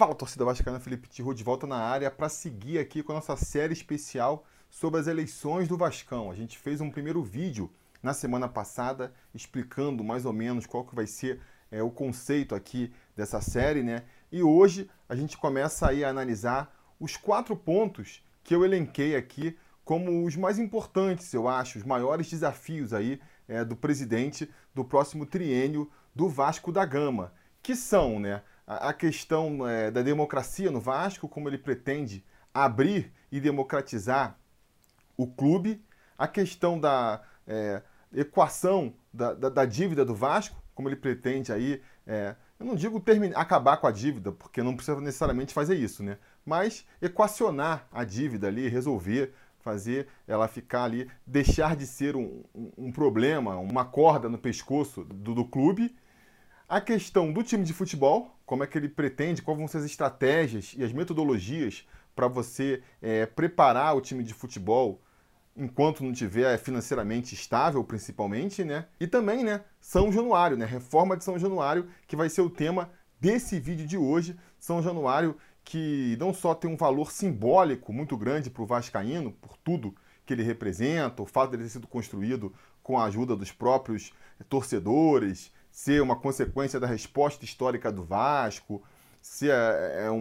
Fala, torcida vascaína, Felipe Tirro de volta na área para seguir aqui com a nossa série especial sobre as eleições do Vascão. A gente fez um primeiro vídeo na semana passada explicando mais ou menos qual que vai ser é, o conceito aqui dessa série, né? E hoje a gente começa aí a analisar os quatro pontos que eu elenquei aqui como os mais importantes, eu acho, os maiores desafios aí é, do presidente do próximo triênio do Vasco da Gama, que são, né? A questão é, da democracia no Vasco, como ele pretende abrir e democratizar o clube, a questão da é, equação da, da, da, dívida do Vasco, como ele pretende aí, é, eu não digo terminar, acabar com a dívida, porque não precisa necessariamente fazer isso, né? Mas equacionar a dívida ali, resolver, fazer ela ficar ali, deixar de ser um, um, um problema, uma corda no pescoço do, do clube a questão do time de futebol, como é que ele pretende, quais vão ser as estratégias e as metodologias para você é, preparar o time de futebol enquanto não tiver financeiramente estável, principalmente, né? E também, né, São Januário, né? Reforma de São Januário, que vai ser o tema desse vídeo de hoje. São Januário que não só tem um valor simbólico muito grande para o Vascaíno, por tudo que ele representa, o fato de ele ter sido construído com a ajuda dos próprios torcedores, ser uma consequência da resposta histórica do Vasco, ser é, é um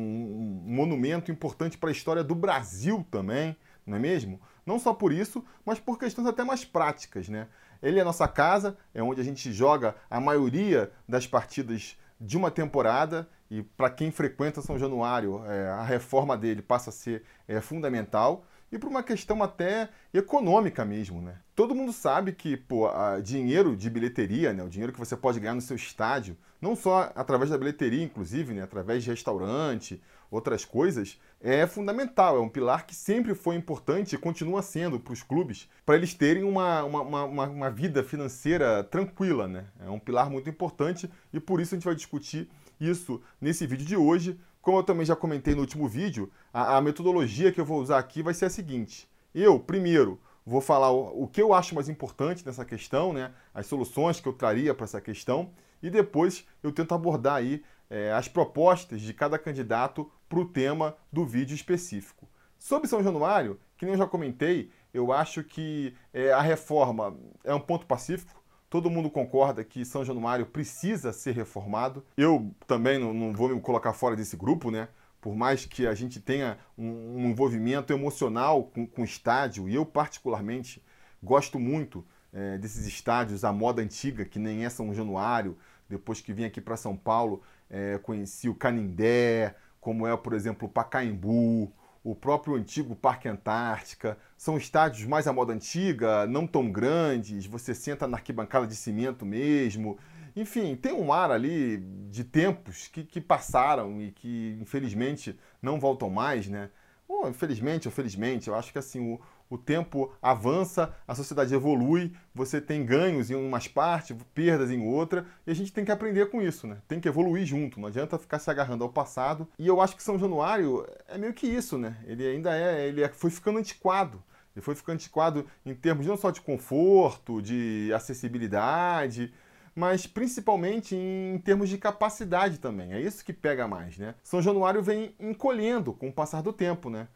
monumento importante para a história do Brasil também, não é mesmo? Não só por isso, mas por questões até mais práticas, né? Ele é nossa casa, é onde a gente joga a maioria das partidas de uma temporada e para quem frequenta São Januário, é, a reforma dele passa a ser é, fundamental e por uma questão até econômica mesmo, né? Todo mundo sabe que, pô, dinheiro de bilheteria, né, o dinheiro que você pode ganhar no seu estádio, não só através da bilheteria, inclusive, né, através de restaurante, outras coisas, é fundamental, é um pilar que sempre foi importante e continua sendo para os clubes, para eles terem uma, uma, uma, uma vida financeira tranquila, né? É um pilar muito importante e por isso a gente vai discutir isso nesse vídeo de hoje. Como eu também já comentei no último vídeo, a, a metodologia que eu vou usar aqui vai ser a seguinte. Eu, primeiro, vou falar o, o, que eu acho mais importante nessa questão, né? as soluções que eu traria para essa questão, e depois eu tento abordar aí é, as propostas de cada candidato para o tema do vídeo específico. Sobre São Januário, que nem eu já comentei, eu acho que é, a reforma é um ponto pacífico, Todo mundo concorda que São Januário precisa ser reformado. Eu também não, não vou me colocar fora desse grupo, né? Por mais que a gente tenha um, um envolvimento emocional com, com, o estádio, e eu particularmente gosto muito é, desses estádios à moda antiga, que nem é São Januário. Depois que vim aqui para São Paulo, é, conheci o Canindé, como é, por exemplo, o Pacaembu, o próprio antigo Parque Antártica. São estádios mais à moda antiga, não tão grandes, você senta na arquibancada de cimento mesmo. Enfim, tem um ar ali de tempos que, que passaram e que infelizmente não voltam mais, né? Ou, infelizmente ou felizmente, eu acho que assim, o, o tempo avança, a sociedade evolui, você tem ganhos em umas partes, perdas em outra, e a gente tem que aprender com isso, né? Tem que evoluir junto, não adianta ficar se agarrando ao passado. E eu acho que São Januário é meio que isso, né? Ele ainda é, ele é, foi ficando antiquado. Ele foi ficando antiquado em termos não só de conforto, de acessibilidade, mas principalmente em termos de capacidade também. É isso que pega mais, né? São Januário vem encolhendo com o passar do tempo, né?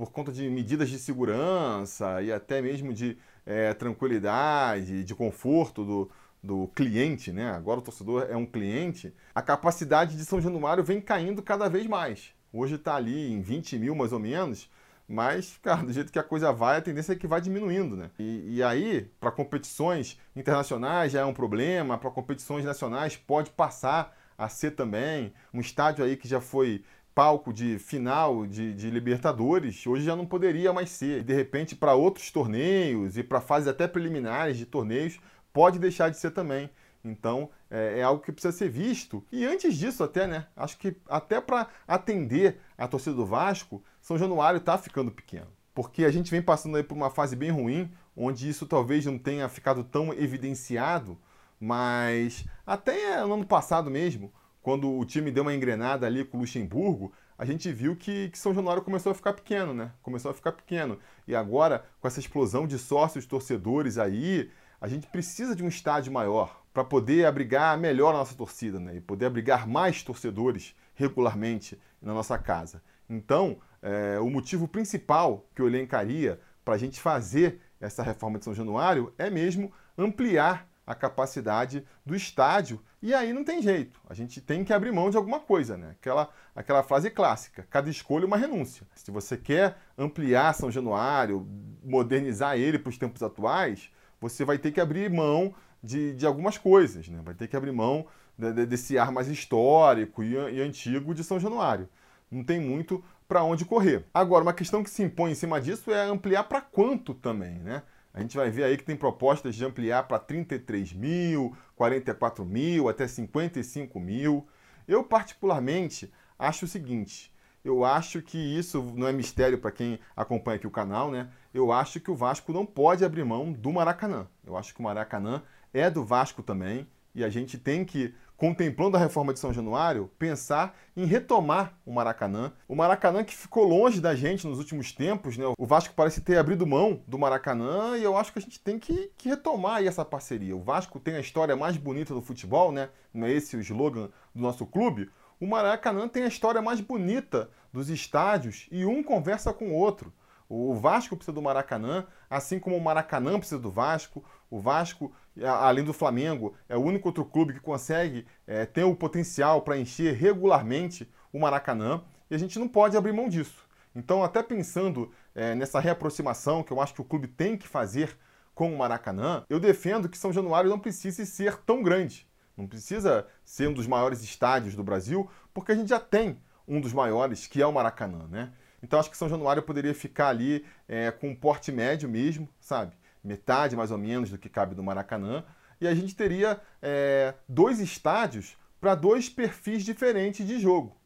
por conta de medidas de segurança e até mesmo de é, tranquilidade, de conforto do, do cliente, né? Agora o torcedor é um cliente, a capacidade de São Januário vem caindo cada vez mais. Hoje está ali em 20 mil mais ou menos, mas, cara, do jeito que a coisa vai, a tendência é que vai diminuindo, né? E, e aí, para competições internacionais já é um problema, para competições nacionais pode passar a ser também. Um estádio aí que já foi palco de final de, de, Libertadores, hoje já não poderia mais ser. De repente, para outros torneios e para fases até preliminares de torneios, pode deixar de ser também. Então, é, é, algo que precisa ser visto. E antes disso, até, né? Acho que até para atender a torcida do Vasco, São Januário está ficando pequeno. Porque a gente vem passando aí por uma fase bem ruim, onde isso talvez não tenha ficado tão evidenciado, mas até no ano passado mesmo, quando o time deu uma engrenada ali com o Luxemburgo, a gente viu que, que, São Januário começou a ficar pequeno, né? Começou a ficar pequeno. E agora, com essa explosão de sócios torcedores aí, a gente precisa de um estádio maior para poder abrigar melhor a nossa torcida, né? E poder abrigar mais torcedores regularmente na nossa casa. Então, é, o motivo principal que eu elencaria para a gente fazer essa reforma de São Januário é mesmo ampliar a capacidade do estádio. E aí não tem jeito. A gente tem que abrir mão de alguma coisa, né? Aquela, aquela frase clássica: cada escolha é uma renúncia. Se você quer ampliar São Januário, modernizar ele para os tempos atuais, você vai ter que abrir mão de, de algumas coisas, né? Vai ter que abrir mão de, de, desse ar mais histórico e, e antigo de São Januário. Não tem muito para onde correr. Agora, uma questão que se impõe em cima disso é ampliar para quanto também, né? A gente vai ver aí que tem propostas de ampliar para 33 mil, 44 mil, até 55 mil. Eu, particularmente, acho o seguinte: eu acho que isso não é mistério para quem acompanha aqui o canal, né? Eu acho que o Vasco não pode abrir mão do Maracanã. Eu acho que o Maracanã é do Vasco também e a gente tem que contemplando a reforma de São Januário, pensar em retomar o Maracanã. O Maracanã que ficou longe da gente nos últimos tempos, né? O Vasco parece ter abrido mão do Maracanã e eu acho que a gente tem que, que retomar essa parceria. O Vasco tem a história mais bonita do futebol, né? Não é esse o slogan do nosso clube? O Maracanã tem a história mais bonita dos estádios e um conversa com o outro. O Vasco precisa do Maracanã, assim como o Maracanã precisa do Vasco. O Vasco, além do Flamengo, é o único outro clube que consegue é, ter o potencial para encher regularmente o Maracanã e a gente não pode abrir mão disso. Então, até pensando é, nessa reaproximação que eu acho que o clube tem que fazer com o Maracanã, eu defendo que São Januário não precise ser tão grande. Não precisa ser um dos maiores estádios do Brasil, porque a gente já tem um dos maiores, que é o Maracanã, né? Então acho que São Januário poderia ficar ali é, com um porte médio mesmo, sabe? Metade mais ou menos do que cabe do Maracanã. E a gente teria é, dois estádios para dois perfis diferentes de jogo.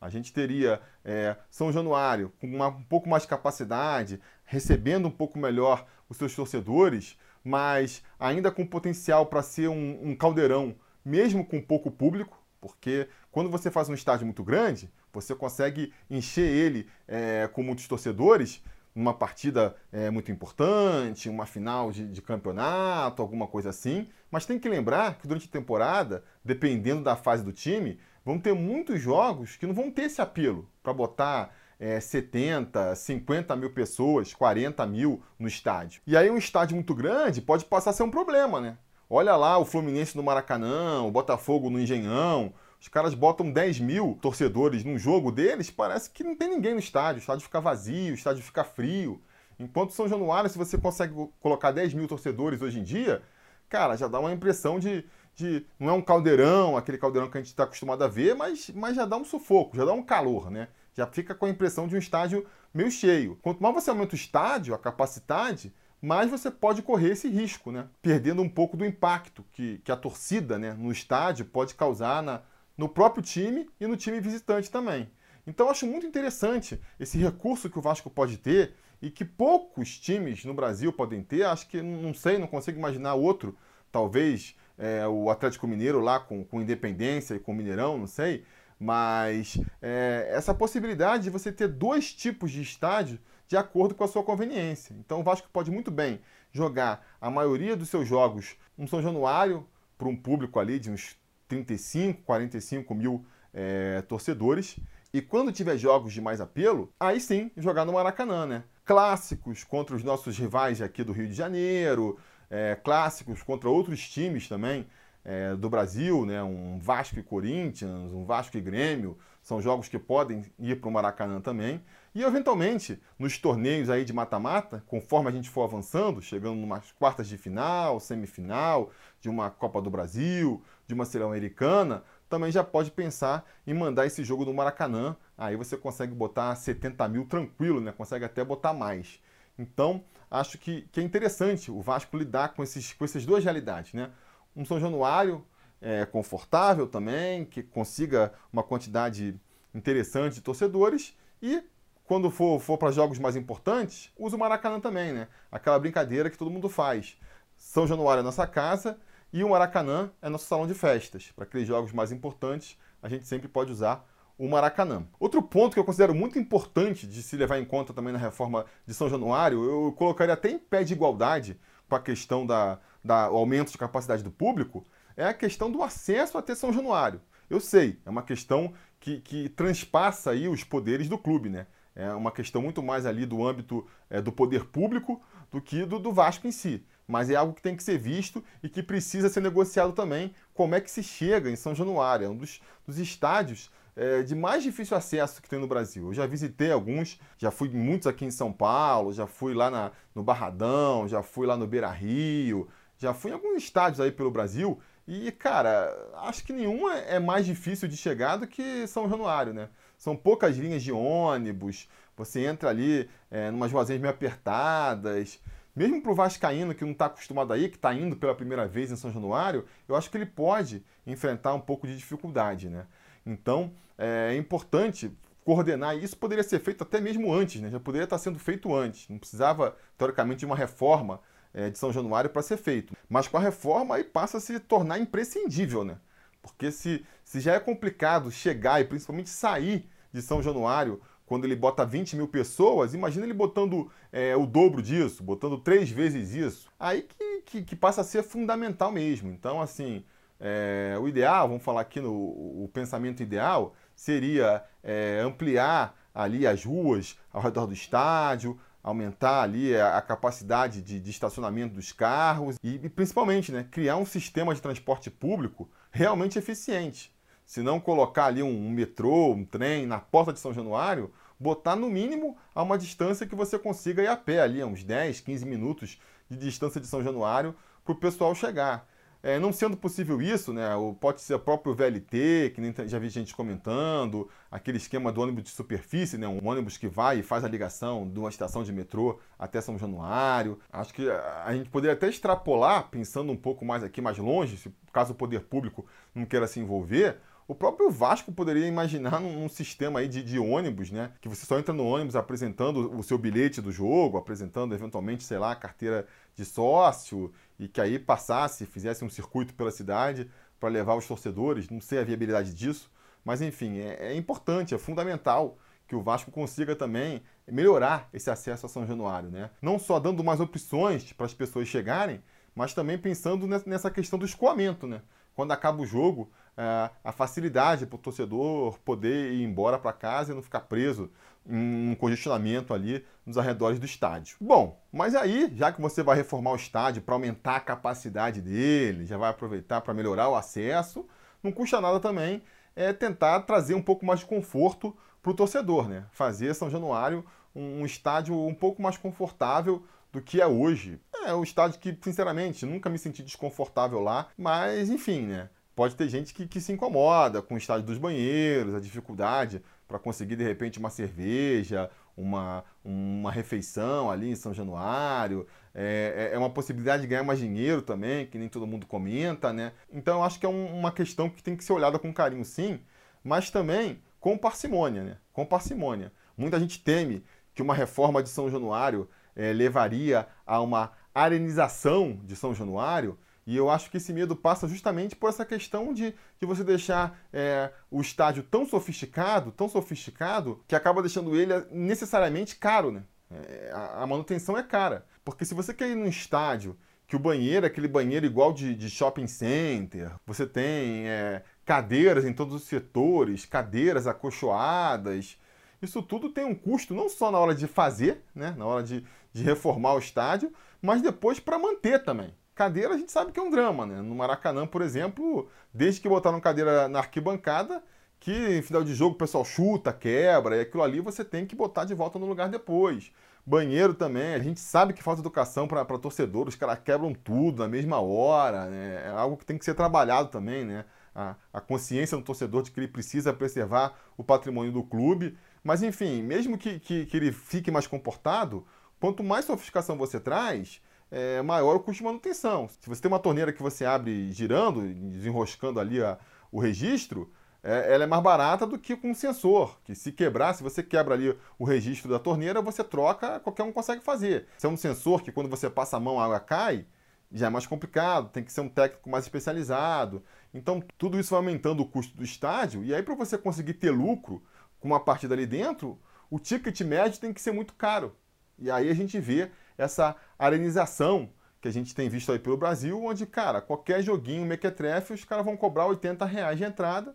A gente teria é, São Januário com uma, um pouco mais de capacidade, recebendo um pouco melhor os seus torcedores, mas ainda com potencial para ser um, um caldeirão, mesmo com pouco público, porque quando você faz um estádio muito grande, você consegue encher ele é, com muitos torcedores numa partida é, muito importante, uma final de, de, campeonato, alguma coisa assim. Mas tem que lembrar que durante a temporada, dependendo da fase do time, vão ter muitos jogos que não vão ter esse apelo para botar é, 70, 50 mil pessoas, 40 mil no estádio. E aí um estádio muito grande pode passar a ser um problema, né? Olha lá o Fluminense no Maracanã, o Botafogo no Engenhão. Os caras botam 10 mil torcedores num jogo deles, parece que não tem ninguém no estádio. O estádio fica vazio, o estádio fica frio. Enquanto São Januário, se você consegue colocar 10 mil torcedores hoje em dia, cara, já dá uma impressão de. de não é um caldeirão, aquele caldeirão que a gente está acostumado a ver, mas, mas já dá um sufoco, já dá um calor, né? Já fica com a impressão de um estádio meio cheio. Quanto mais você aumenta o estádio, a capacidade, mas você pode correr esse risco, né? Perdendo um pouco do impacto que, que a torcida né, no estádio pode causar na, no próprio time e no time visitante também. Então acho muito interessante esse recurso que o Vasco pode ter e que poucos times no Brasil podem ter. Acho que não sei, não consigo imaginar outro, talvez é, o Atlético Mineiro lá com, com Independência e com Mineirão, não sei. Mas é, essa possibilidade de você ter dois tipos de estádio de acordo com a sua conveniência. Então o Vasco pode muito bem jogar a maioria dos seus jogos no São Januário para um público ali de uns 35, 45 mil é, torcedores. E quando tiver jogos de mais apelo, aí sim jogar no Maracanã, né? Clássicos contra os nossos rivais aqui do Rio de Janeiro, é, clássicos contra outros times também é, do Brasil, né? Um Vasco e Corinthians, um Vasco e Grêmio, são jogos que podem ir para o Maracanã também. E eventualmente, nos torneios aí de mata-mata, conforme a gente for avançando, chegando umas quartas de final, semifinal, de uma Copa do Brasil, de uma Sul Americana, também já pode pensar em mandar esse jogo no Maracanã. Aí você consegue botar 70 mil tranquilo, né? Consegue até botar mais. Então, acho que, que é interessante o Vasco lidar com, esses, com essas duas realidades, né? Um São Januário é, confortável também, que consiga uma quantidade interessante de torcedores e quando for, for para jogos mais importantes, usa o Maracanã também, né? Aquela brincadeira que todo mundo faz. São Januário é nossa casa e o Maracanã é nosso salão de festas. Para aqueles jogos mais importantes, a gente sempre pode usar o Maracanã. Outro ponto que eu considero muito importante de se levar em conta também na reforma de São Januário, eu colocaria até em pé de igualdade com a questão da, da aumento de capacidade do público, é a questão do acesso até São Januário. Eu sei, é uma questão que, que transpassa aí os poderes do clube, né? É uma questão muito mais ali do âmbito é, do poder público do que do, do Vasco em si. Mas é algo que tem que ser visto e que precisa ser negociado também. Como é que se chega em São Januário? É um dos, dos estádios é, de mais difícil acesso que tem no Brasil. Eu já visitei alguns, já fui muitos aqui em São Paulo, já fui lá na, no Barradão, já fui lá no Beira Rio, já fui em alguns estádios aí pelo Brasil. E, cara, acho que nenhum é, é mais difícil de chegar do que São Januário, né? São poucas linhas de ônibus, você entra ali é, numas ruazinhas meio apertadas. Mesmo para o Vascaíno que não está acostumado aí, que está indo pela primeira vez em São Januário, eu acho que ele pode enfrentar um pouco de dificuldade, né? Então, é importante coordenar. Isso poderia ser feito até mesmo antes, né? já poderia estar sendo feito antes. Não precisava, teoricamente, de uma reforma é, de São Januário para ser feito. Mas com a reforma aí passa a se tornar imprescindível, né? Porque se, se já é complicado chegar e principalmente sair de São Januário quando ele bota 20 mil pessoas, imagina ele botando é, o dobro disso, botando três vezes isso. Aí que, que, que passa a ser fundamental mesmo. Então, assim, é, o ideal, vamos falar aqui no o pensamento ideal, seria é, ampliar ali as ruas ao redor do estádio, aumentar ali a, a capacidade de, de, estacionamento dos carros e, e, principalmente né, criar um sistema de transporte público realmente eficiente. Se não colocar ali um, um metrô, um trem na porta de São Januário, botar no mínimo a uma distância que você consiga ir a pé ali, uns 10, 15 minutos de distância de São Januário para o pessoal chegar. É, não sendo possível isso, né, pode ser o próprio VLT, que nem já vi gente comentando, aquele esquema do ônibus de superfície, né, um ônibus que vai e faz a ligação de uma estação de metrô até São Januário. Acho que a gente poderia até extrapolar, pensando um pouco mais aqui, mais longe, se caso o poder público não queira se envolver, o próprio Vasco poderia imaginar num, sistema aí de, de, ônibus, né? Que você só entra no ônibus apresentando o seu bilhete do jogo, apresentando eventualmente, sei lá, a carteira de sócio, e que aí passasse, fizesse um circuito pela cidade para levar os torcedores. Não sei a viabilidade disso, mas enfim, é, é importante, é fundamental que o Vasco consiga também melhorar esse acesso a São Januário, né? Não só dando mais opções para as pessoas chegarem, mas também pensando nessa questão do escoamento, né? Quando acaba o jogo, a facilidade para o torcedor poder ir embora para casa e não ficar preso em um congestionamento ali nos arredores do estádio. Bom, mas aí, já que você vai reformar o estádio para aumentar a capacidade dele, já vai aproveitar para melhorar o acesso, não custa nada também é tentar trazer um pouco mais de conforto para o torcedor, né? Fazer São Januário um, estádio um pouco mais confortável do que é hoje. É um estádio que, sinceramente, nunca me senti desconfortável lá, mas enfim, né? Pode ter gente que, que se incomoda com o estádio dos banheiros, a dificuldade para conseguir de repente uma cerveja, uma, uma refeição ali em São Januário. É, é, é uma possibilidade de ganhar mais dinheiro também, que nem todo mundo comenta, né? Então eu acho que é um, uma questão que tem que ser olhada com carinho, sim, mas também com parcimônia, né? Com parcimônia. Muita gente teme que uma reforma de São Januário é, levaria a uma arenização de São Januário, e eu acho que esse medo passa justamente por essa questão de, de você deixar é, o estádio tão sofisticado, tão sofisticado, que acaba deixando ele necessariamente caro, né? É, a, manutenção é cara. Porque se você quer ir num estádio que o banheiro é aquele banheiro igual de, de shopping center, você tem é, cadeiras em todos os setores, cadeiras acolchoadas, isso tudo tem um custo não só na hora de fazer, né, na hora de, de reformar o estádio, mas depois para manter também. Cadeira a gente sabe que é um drama, né? No Maracanã, por exemplo, desde que botaram cadeira na arquibancada, que em final de jogo o pessoal chuta, quebra, e aquilo ali você tem que botar de volta no lugar depois. Banheiro também, a gente sabe que falta educação para torcedor, os caras quebram tudo na mesma hora, né? É algo que tem que ser trabalhado também, né? A, a consciência do torcedor de que ele precisa preservar o patrimônio do clube. Mas enfim, mesmo que, que, que ele fique mais comportado, quanto mais sofisticação você traz, é, maior o custo de manutenção. Se você tem uma torneira que você abre girando, desenroscando ali a, o registro, é, ela é mais barata do que com um sensor, que se quebrar, se você quebra ali o registro da torneira, você troca, qualquer um consegue fazer. Se é um sensor que quando você passa a mão a água cai, já é mais complicado, tem que ser um técnico mais especializado. Então, tudo isso vai aumentando o custo do estádio, e aí para você conseguir ter lucro com uma partida ali dentro, o ticket médio tem que ser muito caro. E aí a gente vê essa arenização que a gente tem visto aí pelo Brasil, onde, cara, qualquer joguinho mequetrefe, os caras vão cobrar 80 reais de entrada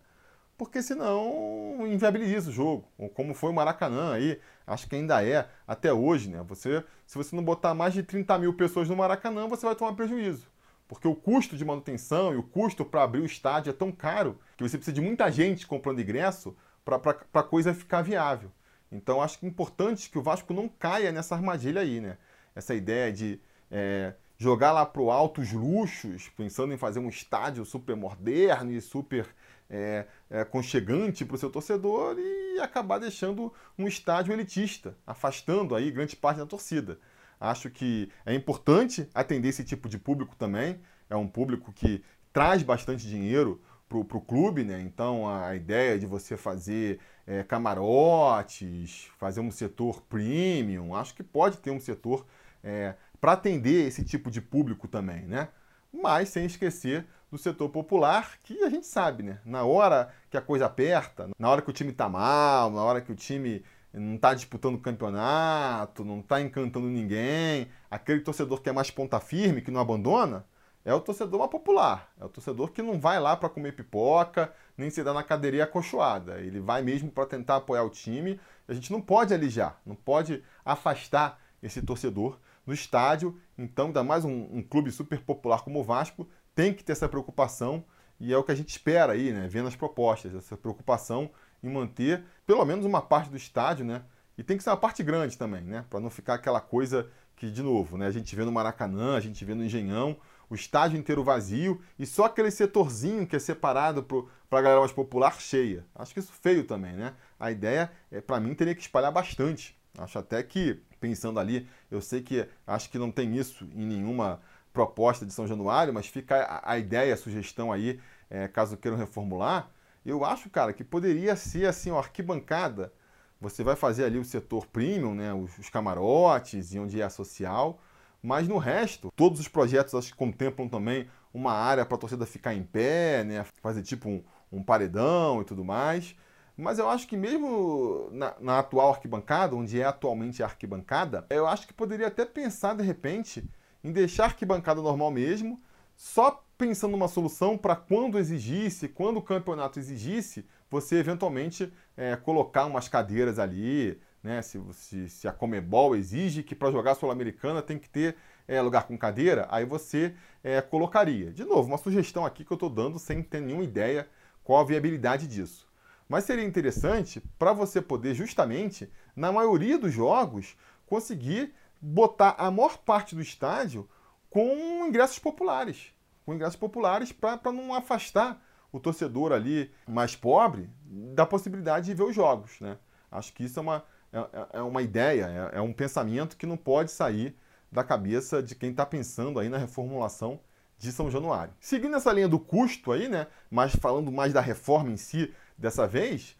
porque senão inviabiliza o jogo. Como foi o Maracanã aí, acho que ainda é até hoje, né? Você, se você não botar mais de 30 mil pessoas no Maracanã, você vai tomar prejuízo. Porque o custo de manutenção e o custo para abrir o estádio é tão caro que você precisa de muita gente comprando ingresso para a coisa ficar viável. Então acho que é importante que o Vasco não caia nessa armadilha aí, né? Essa ideia de é, jogar lá pro alto os luxos, pensando em fazer um estádio super moderno e super é, é, conchegante para o seu torcedor e acabar deixando um estádio elitista, afastando aí grande parte da torcida. Acho que é importante atender esse tipo de público também. É um público que traz bastante dinheiro para o clube, né? Então a ideia de você fazer é, camarotes, fazer um setor premium, acho que pode ter um setor é, para atender esse tipo de público também, né? Mas sem esquecer do setor popular, que a gente sabe, né? Na hora que a coisa aperta, na hora que o time tá mal, na hora que o time não está disputando campeonato, não está encantando ninguém, aquele torcedor que é mais ponta firme, que não abandona, é o torcedor mais popular. É o torcedor que não vai lá para comer pipoca, nem se dá na cadeirinha acolchoada. Ele vai mesmo para tentar apoiar o time. A gente não pode alijar, não pode afastar esse torcedor no estádio. Então, ainda mais um, um clube super popular como o Vasco, tem que ter essa preocupação e é o que a gente espera aí, né? Vendo as propostas, essa preocupação em manter pelo menos uma parte do estádio, né? E tem que ser uma parte grande também, né? Para não ficar aquela coisa que, de novo, né? A gente vê no Maracanã, a gente vê no Engenhão, o estádio inteiro vazio e só aquele setorzinho que é separado para a galera mais popular cheia. Acho que isso feio também, né? A ideia, é, para mim, teria que espalhar bastante. Acho até que, pensando ali, eu sei que acho que não tem isso em nenhuma proposta de São Januário, mas fica a, a ideia, a sugestão aí, é, caso queiram reformular. Eu acho, cara, que poderia ser assim, uma arquibancada. Você vai fazer ali o setor premium, né, os, os camarotes e onde é social, mas no resto, todos os projetos acho que contemplam também uma área para a torcida ficar em pé, né, fazer tipo um, um paredão e tudo mais. Mas eu acho que mesmo na, na, atual arquibancada, onde é atualmente a arquibancada, eu acho que poderia até pensar de repente em deixar a arquibancada normal mesmo, só pensando numa solução para quando exigisse, quando o campeonato exigisse, você eventualmente é, colocar umas cadeiras ali, né? Se, se, se a Comebol exige que para jogar Sul-Americana tem que ter é, lugar com cadeira, aí você é, colocaria. De novo, uma sugestão aqui que eu estou dando sem ter nenhuma ideia qual a viabilidade disso. Mas seria interessante para você poder, justamente, na maioria dos jogos, conseguir botar a maior parte do estádio com ingressos populares. Com ingressos populares para não afastar o torcedor ali mais pobre da possibilidade de ver os jogos. Né? Acho que isso é uma, é, é, é uma ideia, é, é um pensamento que não pode sair da cabeça de quem está pensando aí na reformulação de São Januário. Seguindo essa linha do custo aí, né, mas falando mais da reforma em si, dessa vez,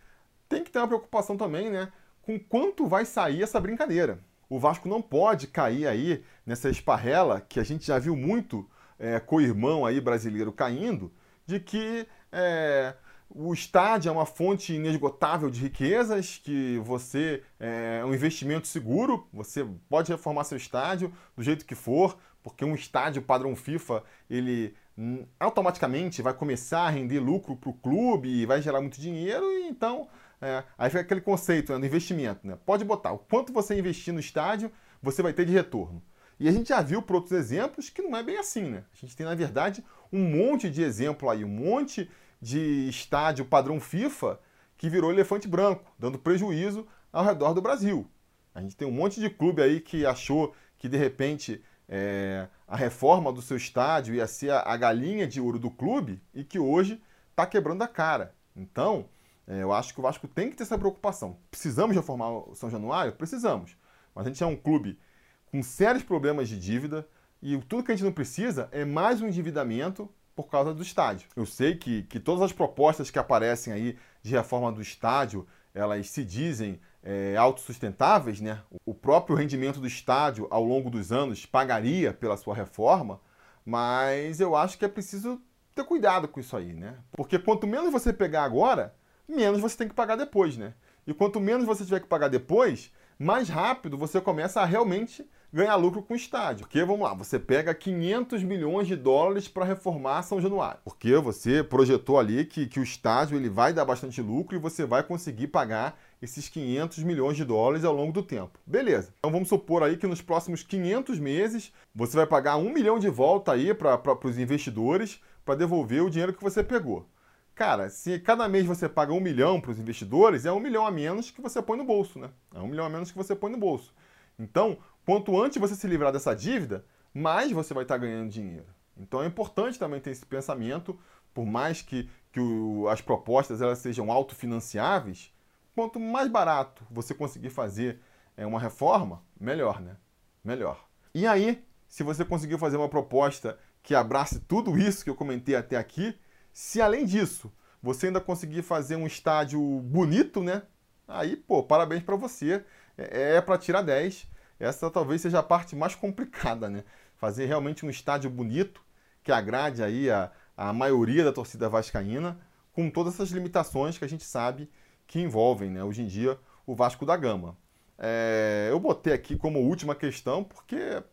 tem que ter uma preocupação também, né? Com quanto vai sair essa brincadeira. O Vasco não pode cair aí nessa esparrela que a gente já viu muito é, co-irmão aí brasileiro caindo, de que é, o estádio é uma fonte inesgotável de riquezas, que você é, é um investimento seguro, você pode reformar seu estádio do jeito que for, porque um estádio padrão FIFA, ele automaticamente vai começar a render lucro para o clube vai gerar muito dinheiro, e então é, aí fica aquele conceito né, do investimento. Né? Pode botar o quanto você investir no estádio, você vai ter de retorno. E a gente já viu por outros exemplos que não é bem assim, né? A gente tem, na verdade, um monte de exemplo aí, um monte de estádio padrão FIFA que virou elefante branco, dando prejuízo ao redor do Brasil. A gente tem um monte de clube aí que achou que de repente é, a reforma do seu estádio ia ser a, a, galinha de ouro do clube e que hoje está quebrando a cara. Então, é, eu acho que o Vasco tem que ter essa preocupação. Precisamos reformar o São Januário? Precisamos. Mas a gente é um clube com sérios problemas de dívida e tudo que a gente não precisa é mais um endividamento por causa do estádio. Eu sei que, que todas as propostas que aparecem aí de reforma do estádio, elas se dizem é, autossustentáveis, né? o próprio rendimento do estádio ao longo dos anos pagaria pela sua reforma, mas eu acho que é preciso ter cuidado com isso aí, né? Porque quanto menos você pegar agora, menos você tem que pagar depois, né? E quanto menos você tiver que pagar depois, mais rápido você começa a realmente ganhar lucro com o estádio. Porque, vamos lá, você pega 500 milhões de dólares para reformar São Januário. Porque você projetou ali que, que o estádio ele vai dar bastante lucro e você vai conseguir pagar esses 500 milhões de dólares ao longo do tempo. Beleza. Então vamos supor aí que nos próximos 500 meses você vai pagar um milhão de volta aí para os investidores para devolver o dinheiro que você pegou. Cara, se cada mês você paga um milhão para os investidores, é um milhão a menos que você põe no bolso, né? É um milhão a menos que você põe no bolso. Então, quanto antes você se livrar dessa dívida, mais você vai estar ganhando dinheiro. Então é importante também ter esse pensamento, por mais que, que o, as propostas elas sejam autofinanciáveis, quanto mais barato você conseguir fazer é, uma reforma, melhor, né? Melhor. E aí, se você conseguiu fazer uma proposta que abrace tudo isso que eu comentei até aqui, se além disso você ainda conseguir fazer um estádio bonito, né? Aí, pô, parabéns para você. É, é para tirar 10. Essa talvez seja a parte mais complicada, né? Fazer realmente um estádio bonito que agrade aí a, a maioria da torcida vascaína, com todas essas limitações que a gente sabe que envolvem, né, hoje em dia, o Vasco da Gama. É, eu botei aqui como última questão porque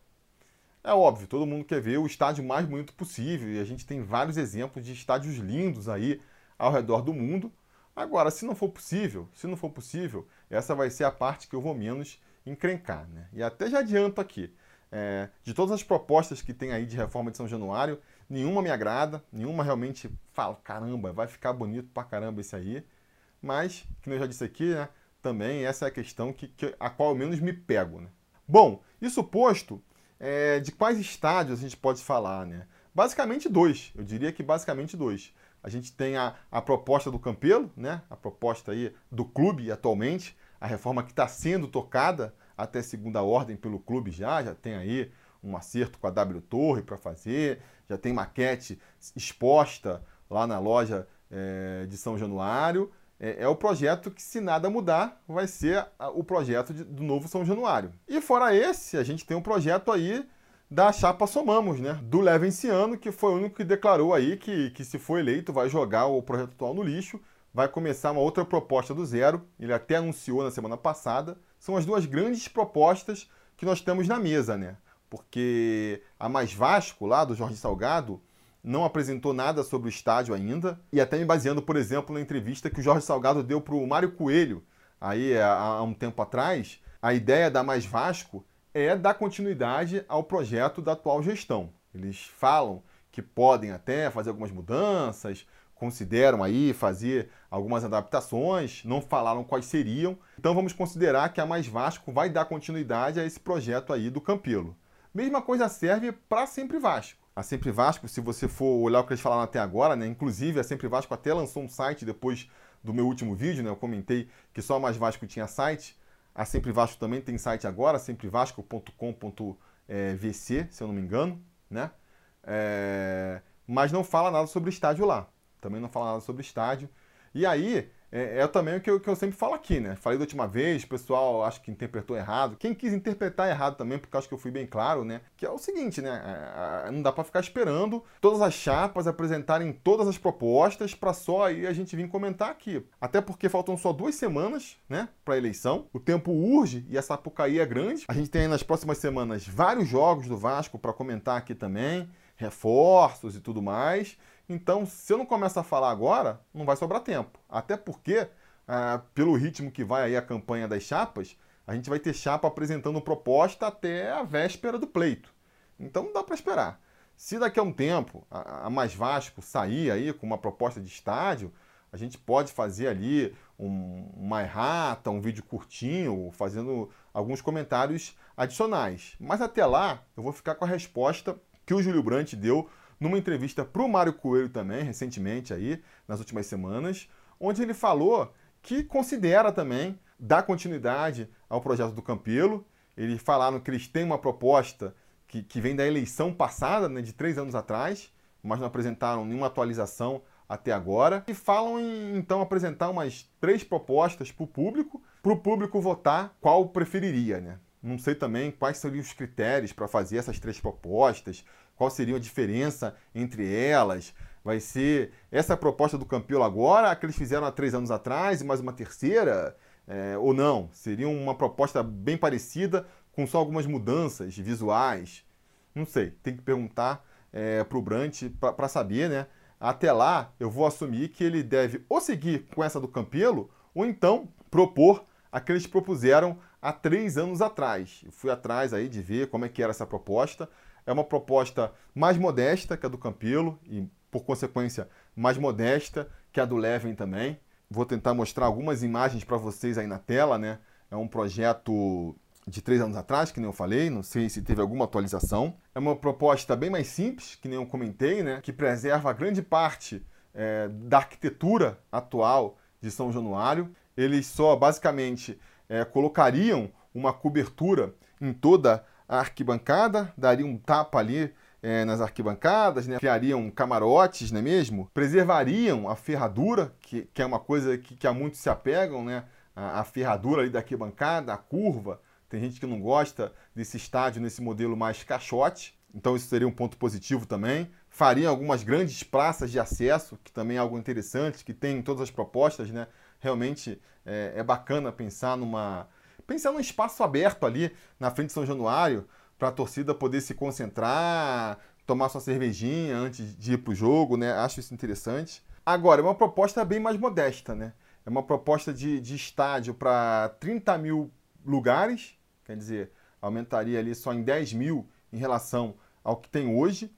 é óbvio, todo mundo quer ver o estádio mais bonito possível e a gente tem vários exemplos de estádios lindos aí ao redor do mundo. Agora, se não for possível, se não for possível, essa vai ser a parte que eu vou menos encrencar, né? E até já adianto aqui, é, de todas as propostas que tem aí de reforma de São Januário, nenhuma me agrada, nenhuma realmente fala, caramba, vai ficar bonito pra caramba esse aí. Mas, como eu já disse aqui, né, também essa é a questão que, que a qual eu menos me pego, né? Bom, isso posto, é, de quais estádios a gente pode falar, né? Basicamente dois, eu diria que basicamente dois. A gente tem a, a proposta do Campelo, né? A proposta aí do clube atualmente, a reforma que está sendo tocada até segunda ordem pelo clube já, já tem aí um acerto com a W Torre para fazer, já tem maquete exposta lá na loja é, de São Januário. É, é, o projeto que, se nada mudar, vai ser o projeto de, do novo São Januário. E fora esse, a gente tem um projeto aí da chapa Somamos, né? Do Levenciano, que foi o único que declarou aí que, que se for eleito vai jogar o projeto atual no lixo, vai começar uma outra proposta do zero. Ele até anunciou na semana passada. São as duas grandes propostas que nós temos na mesa, né? Porque a Mais Vasco, lá do Jorge Salgado, não apresentou nada sobre o estádio ainda, e até me baseando, por exemplo, na entrevista que o Jorge Salgado deu para o Mário Coelho, aí há um tempo atrás, a ideia da Mais Vasco é dar continuidade ao projeto da atual gestão. Eles falam que podem até fazer algumas mudanças, consideram aí fazer algumas adaptações, não falaram quais seriam. Então vamos considerar que a Mais Vasco vai dar continuidade a esse projeto aí do Campelo. Mesma coisa serve para Sempre Vasco. A Sempre Vasco, se você for olhar o que eles falaram até agora, né? Inclusive a Sempre Vasco até lançou um site depois do meu último vídeo, né? Eu comentei que só Mais Vasco tinha site. A Sempre Vasco também tem site agora, semprevasco.com.vc, se eu não me engano, né? É... Mas não fala nada sobre estádio lá. Também não fala nada sobre estádio. E aí, é, é também o que eu, que eu, sempre falo aqui, né? Falei da última vez, o pessoal acho que interpretou errado. Quem quis interpretar errado também, porque acho que eu fui bem claro, né? Que é o seguinte, né? É, é, não dá para ficar esperando todas as chapas apresentarem todas as propostas para só aí a gente vir comentar aqui. Até porque faltam só duas semanas, né? Para eleição. O tempo urge e a Sapucaí é grande. A gente tem aí nas próximas semanas vários jogos do Vasco para comentar aqui também, reforços e tudo mais. Então, se eu não começar a falar agora, não vai sobrar tempo. Até porque, ah, pelo ritmo que vai aí a campanha das chapas, a gente vai ter chapa apresentando proposta até a véspera do pleito. Então não dá para esperar. Se daqui a um tempo a, a Mais Vasco sair aí com uma proposta de estádio, a gente pode fazer ali um, uma errata, um vídeo curtinho, fazendo alguns comentários adicionais. Mas até lá, eu vou ficar com a resposta que o Júlio Brandt deu numa entrevista para o Mário Coelho também, recentemente aí, nas últimas semanas, onde ele falou que considera também dar continuidade ao projeto do Campelo. Eles falaram que eles têm uma proposta que, que vem da eleição passada, né, de três anos atrás, mas não apresentaram nenhuma atualização até agora. E falam em então apresentar umas três propostas para o público, para o público votar qual preferiria, né? Não sei também quais seriam os critérios para fazer essas três propostas, qual seria a diferença entre elas. Vai ser essa proposta do Campelo agora, a que eles fizeram há três anos atrás, e mais uma terceira? É, ou não? Seria uma proposta bem parecida com só algumas mudanças visuais? Não sei, tem que perguntar é, para o Brant para saber, né? Até lá, eu vou assumir que ele deve ou seguir com essa do Campelo, ou então propor a que eles propuseram há três anos atrás. Eu fui atrás aí de ver como é que era essa proposta. É uma proposta mais modesta que a do Campelo e, por consequência, mais modesta que a do Levin também. Vou tentar mostrar algumas imagens para vocês aí na tela, né? É um projeto de três anos atrás, que nem eu falei, não sei se teve alguma atualização. É uma proposta bem mais simples, que nem eu comentei, né? Que preserva grande parte é, da arquitetura atual de São Januário. Eles só basicamente é, colocariam uma cobertura em toda a arquibancada, dariam um tapa ali é, nas arquibancadas, né? criariam camarotes, não é mesmo? Preservariam a ferradura, que, que é uma coisa que, que a muitos se apegam, né? A, a ferradura ali da arquibancada, a curva. Tem gente que não gosta desse estádio nesse modelo mais caixote, então isso seria um ponto positivo também. Fariam algumas grandes praças de acesso, que também é algo interessante, que tem em todas as propostas, né? Realmente é, é bacana pensar numa pensar num espaço aberto ali na frente de São Januário, para a torcida poder se concentrar, tomar sua cervejinha antes de ir para o jogo, né? Acho isso interessante. Agora, é uma proposta bem mais modesta, né? É uma proposta de, de estádio para 30 mil lugares, quer dizer, aumentaria ali só em 10 mil em relação ao que tem hoje.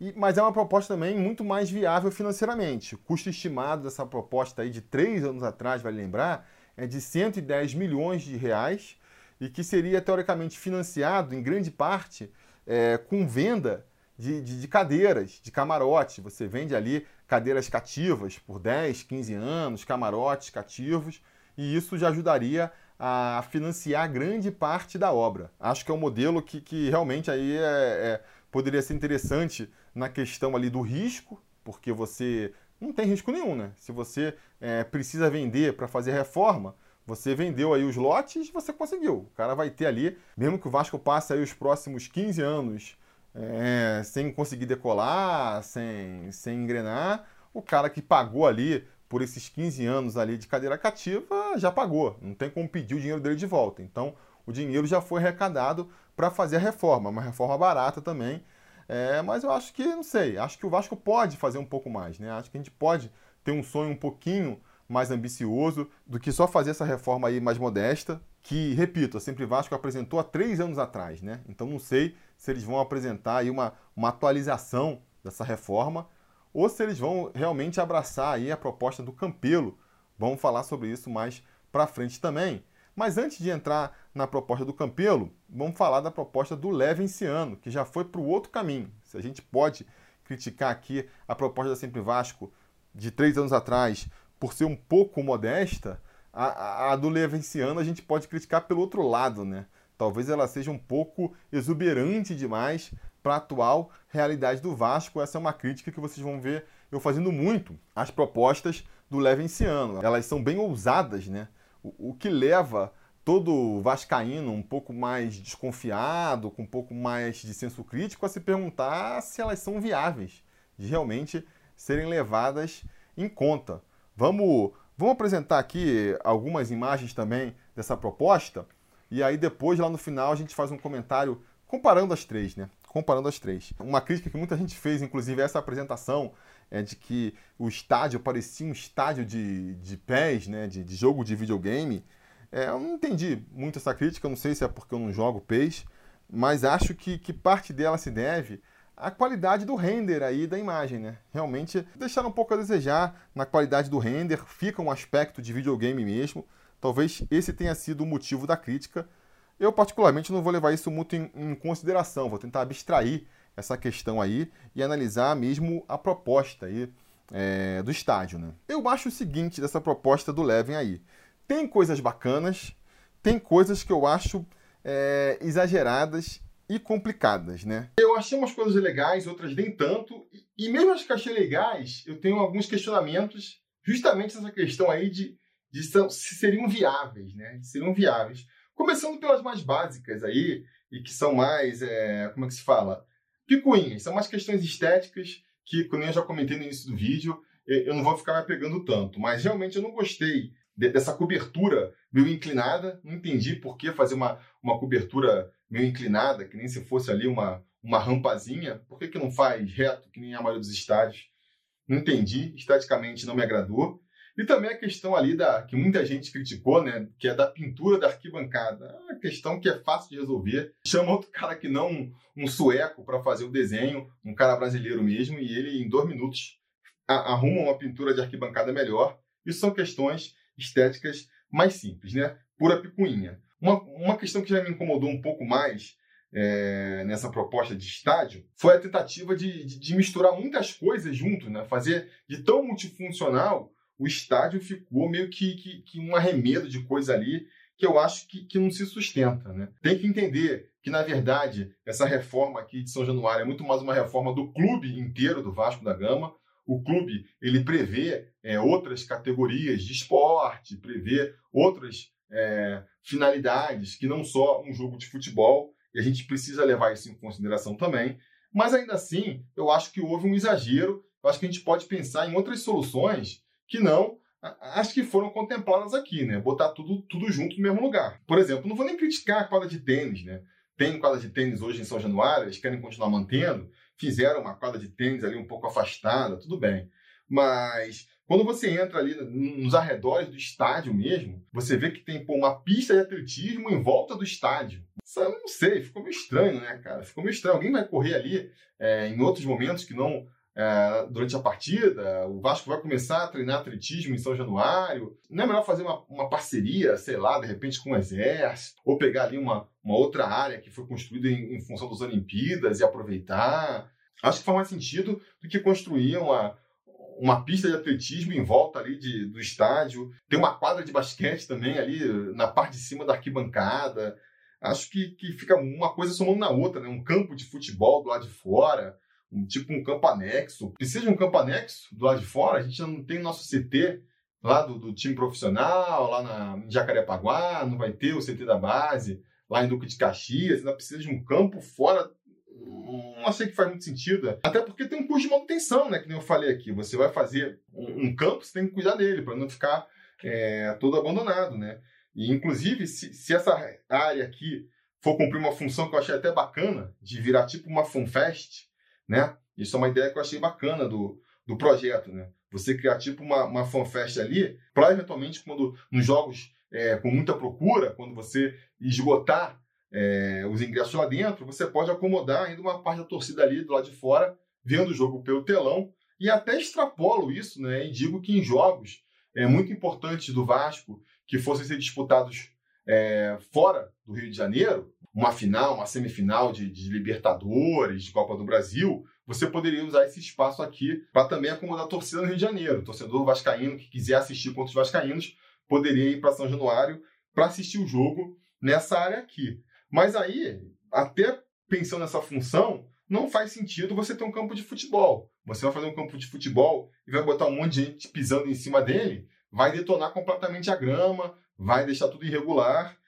E, mas é uma proposta também muito mais viável financeiramente. O custo estimado dessa proposta aí de três anos atrás, vale lembrar, é de 110 milhões de reais e que seria teoricamente financiado em grande parte é, com venda de, de, de, cadeiras, de camarotes. Você vende ali cadeiras cativas por 10, 15 anos, camarotes cativos, e isso já ajudaria a financiar grande parte da obra. Acho que é um modelo que, que realmente aí é, é, poderia ser interessante na questão ali do risco, porque você não tem risco nenhum, né? Se você é, precisa vender para fazer reforma, você vendeu aí os lotes, você conseguiu. O cara vai ter ali, mesmo que o Vasco passe aí os próximos 15 anos é, sem conseguir decolar, sem, sem engrenar, o cara que pagou ali por esses 15 anos ali de cadeira cativa já pagou. Não tem como pedir o dinheiro dele de volta. Então, o dinheiro já foi arrecadado para fazer a reforma, uma reforma barata também. É, mas eu acho que, não sei, acho que o Vasco pode fazer um pouco mais, né? Acho que a gente pode ter um sonho um pouquinho mais ambicioso do que só fazer essa reforma aí mais modesta, que, repito, a Sempre Vasco apresentou há três anos atrás, né? Então não sei se eles vão apresentar aí uma, uma atualização dessa reforma ou se eles vão realmente abraçar aí a proposta do Campelo. Vamos falar sobre isso mais para frente também. Mas antes de entrar na proposta do Campelo, vamos falar da proposta do Levenciano, que já foi para o outro caminho. Se a gente pode criticar aqui a proposta da Sempre Vasco de três anos atrás por ser um pouco modesta, a, a do Levenciano a gente pode criticar pelo outro lado, né? Talvez ela seja um pouco exuberante demais para a atual realidade do Vasco. Essa é uma crítica que vocês vão ver eu fazendo muito as propostas do Levenciano. Elas são bem ousadas, né? O, o que leva todo vascaíno um pouco mais desconfiado, com um pouco mais de senso crítico, a se perguntar se elas são viáveis de realmente serem levadas em conta. Vamos, vamos apresentar aqui algumas imagens também dessa proposta e aí depois, lá no final, a gente faz um comentário comparando as três, né? Comparando as três. Uma crítica que muita gente fez, inclusive essa apresentação, é de que o estádio parecia um estádio de, de pés, né? De, de jogo de videogame. É, eu não entendi muito essa crítica, não sei se é porque eu não jogo PES, mas acho que, que parte dela se deve a qualidade do render aí da imagem, né? Realmente deixaram um pouco a desejar na qualidade do render, fica um aspecto de videogame mesmo. Talvez esse tenha sido o motivo da crítica. Eu, particularmente, não vou levar isso muito em, em consideração, vou tentar abstrair essa questão aí e analisar mesmo a proposta aí é, do estádio, né? Eu acho o seguinte dessa proposta do Levin aí. Tem coisas bacanas, tem coisas que eu acho é, exageradas e complicadas, né? Eu achei umas coisas legais, outras nem tanto, e mesmo as que achei legais, eu tenho alguns questionamentos, justamente essa questão aí de, de se seriam viáveis, né? Se seriam viáveis. Começando pelas mais básicas aí, e que são mais, é, como é que se fala? Picuinhas, são mais questões estéticas que, como eu já comentei no início do vídeo, eu não vou ficar me pegando tanto, mas realmente eu não gostei dessa cobertura meio inclinada. Não entendi por que fazer uma, uma cobertura meio inclinada, que nem se fosse ali uma, uma rampazinha. Por que, que não faz reto, que nem a maioria dos estádios? Não entendi, esteticamente não me agradou. E também a questão ali da que muita gente criticou, né, que é da pintura da arquibancada. É uma questão que é fácil de resolver. Chama outro cara que não um, um sueco para fazer o desenho, um cara brasileiro mesmo, e ele em dois minutos arruma uma pintura de arquibancada melhor. Isso são questões estéticas mais simples, né? Pura picuinha. Uma, uma questão que já me incomodou um pouco mais é, nessa proposta de estádio foi a tentativa de, de, de misturar muitas coisas junto, né? Fazer de tão multifuncional o estádio ficou meio que, que, que um arremedo de coisa ali que eu acho que, que não se sustenta. Né? Tem que entender que, na verdade, essa reforma aqui de São Januário é muito mais uma reforma do clube inteiro do Vasco da Gama. O clube ele prevê é, outras categorias de esporte, prevê outras é, finalidades que não só um jogo de futebol, e a gente precisa levar isso em consideração também. Mas ainda assim, eu acho que houve um exagero. Eu acho que a gente pode pensar em outras soluções que não as que foram contempladas aqui, né? Botar tudo, tudo junto no mesmo lugar. Por exemplo, não vou nem criticar a quadra de tênis, né? Tem quadra de tênis hoje em São Januário, eles querem continuar mantendo, fizeram uma quadra de tênis ali um pouco afastada, tudo bem. Mas quando você entra ali nos arredores do estádio mesmo, você vê que tem pô, uma pista de atletismo em volta do estádio. Isso eu não sei, ficou meio estranho, né, cara? Ficou meio estranho. Alguém vai correr ali é, em outros momentos que não é, durante a partida, o Vasco vai começar a treinar atletismo em São Januário. Não é melhor fazer uma, uma parceria, sei lá, de repente com o Exército, ou pegar ali uma, uma outra área que foi construída em, em função das Olimpíadas e aproveitar? Acho que faz mais sentido do que construir uma, uma pista de atletismo em volta ali de, do estádio. Tem uma quadra de basquete também ali na parte de cima da arquibancada. Acho que, que fica uma coisa somando na outra, né? Um campo de futebol do lado de fora um, tipo um campo anexo. Que seja um campo anexo do lado de fora, a gente não tem nosso CT lá do, do time profissional, lá na, em Jacarepaguá, não vai ter o CT da base, lá em Duque de Caxias, ainda precisa de um campo fora. Não achei que faz muito sentido. Até porque tem um custo de manutenção, né? Que nem eu falei aqui. Você vai fazer um, um campo, você tem que cuidar dele, para não ficar é, todo abandonado, né? E, inclusive, se, se essa área aqui for cumprir uma função que eu achei até bacana, de virar tipo uma FanFest, né? Isso é uma ideia que eu achei bacana do, do projeto, né? Você criar tipo uma, uma fanfest ali, para eventualmente quando nos jogos é, com muita procura, quando você esgotar é, os ingressos lá dentro, você pode acomodar ainda uma parte da torcida ali do lado de fora, vendo o jogo pelo telão, e até extrapolo isso, né? E digo que em jogos é, muito importantes do Vasco, que fossem ser disputados é, fora do Rio de Janeiro, uma final, uma semifinal de, de, Libertadores, de Copa do Brasil, você poderia usar esse espaço aqui para também acomodar a torcida no Rio de Janeiro. O torcedor vascaíno que quiser assistir contra os vascaínos poderia ir para São Januário para assistir o jogo nessa área aqui. Mas aí, até pensando nessa função, não faz sentido você ter um campo de futebol. Você vai fazer um campo de futebol e vai botar um monte de gente pisando em cima dele, vai detonar completamente a grama, vai deixar tudo irregular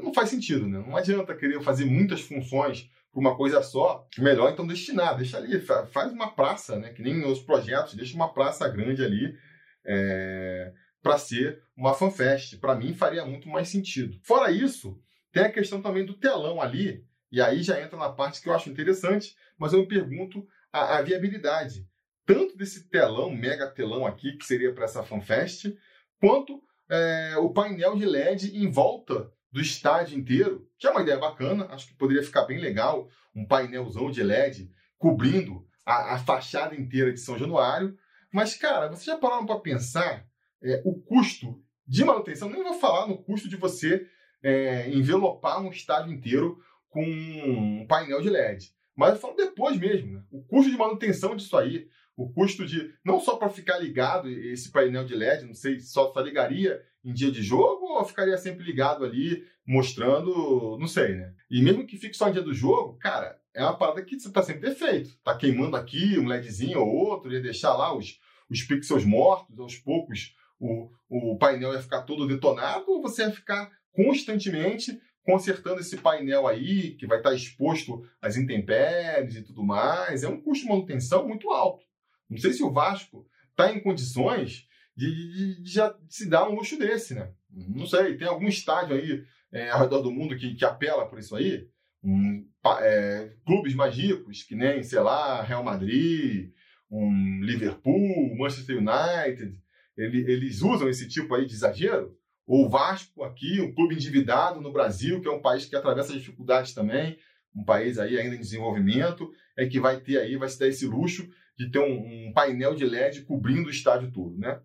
não faz sentido, né? Não adianta querer fazer muitas funções para uma coisa só. Melhor então destinar, deixa ali, faz uma praça, né? Que nem os projetos, deixa uma praça grande ali é, para ser uma fanfest. Para mim faria muito mais sentido. Fora isso, tem a questão também do telão ali, e aí já entra na parte que eu acho interessante, mas eu me pergunto a, a viabilidade tanto desse telão, mega telão aqui, que seria para essa fanfest, quanto é, o painel de LED em volta do estádio inteiro, que é uma ideia bacana, acho que poderia ficar bem legal, um painelzão de LED cobrindo a, a fachada inteira de São Januário. Mas, cara, vocês já pararam para pensar é, o custo de manutenção? Nem vou falar no custo de você é, envelopar um estádio inteiro com um painel de LED. Mas eu falo depois mesmo, né? o custo de manutenção disso aí, o custo de não só para ficar ligado esse painel de LED, não sei, só, só ligaria em dia de jogo ou ficaria sempre ligado ali mostrando, não sei, né? E mesmo que fique só em dia do jogo, cara, é uma parada que você tá sempre defeito. Tá queimando aqui um LEDzinho ou outro, ia deixar lá os, os pixels mortos, aos poucos o, o painel ia ficar todo detonado, ou você ia ficar constantemente consertando esse painel aí, que vai estar exposto às intempéries e tudo mais. É um custo de manutenção muito alto. Não sei se o Vasco está em condições de, de, de já se dar um luxo desse, né? Não sei, tem algum estádio aí é, ao redor do mundo que, que apela por isso aí? Um, é, clubes mais ricos, que nem, sei lá, Real Madrid, um Liverpool, Manchester United, ele, eles usam esse tipo aí de exagero? Ou o Vasco aqui, um clube endividado no Brasil, que é um país que atravessa dificuldades também, um país aí ainda em desenvolvimento, é que vai ter aí, vai se dar esse luxo de ter um, um painel de LED cobrindo o estádio todo, né?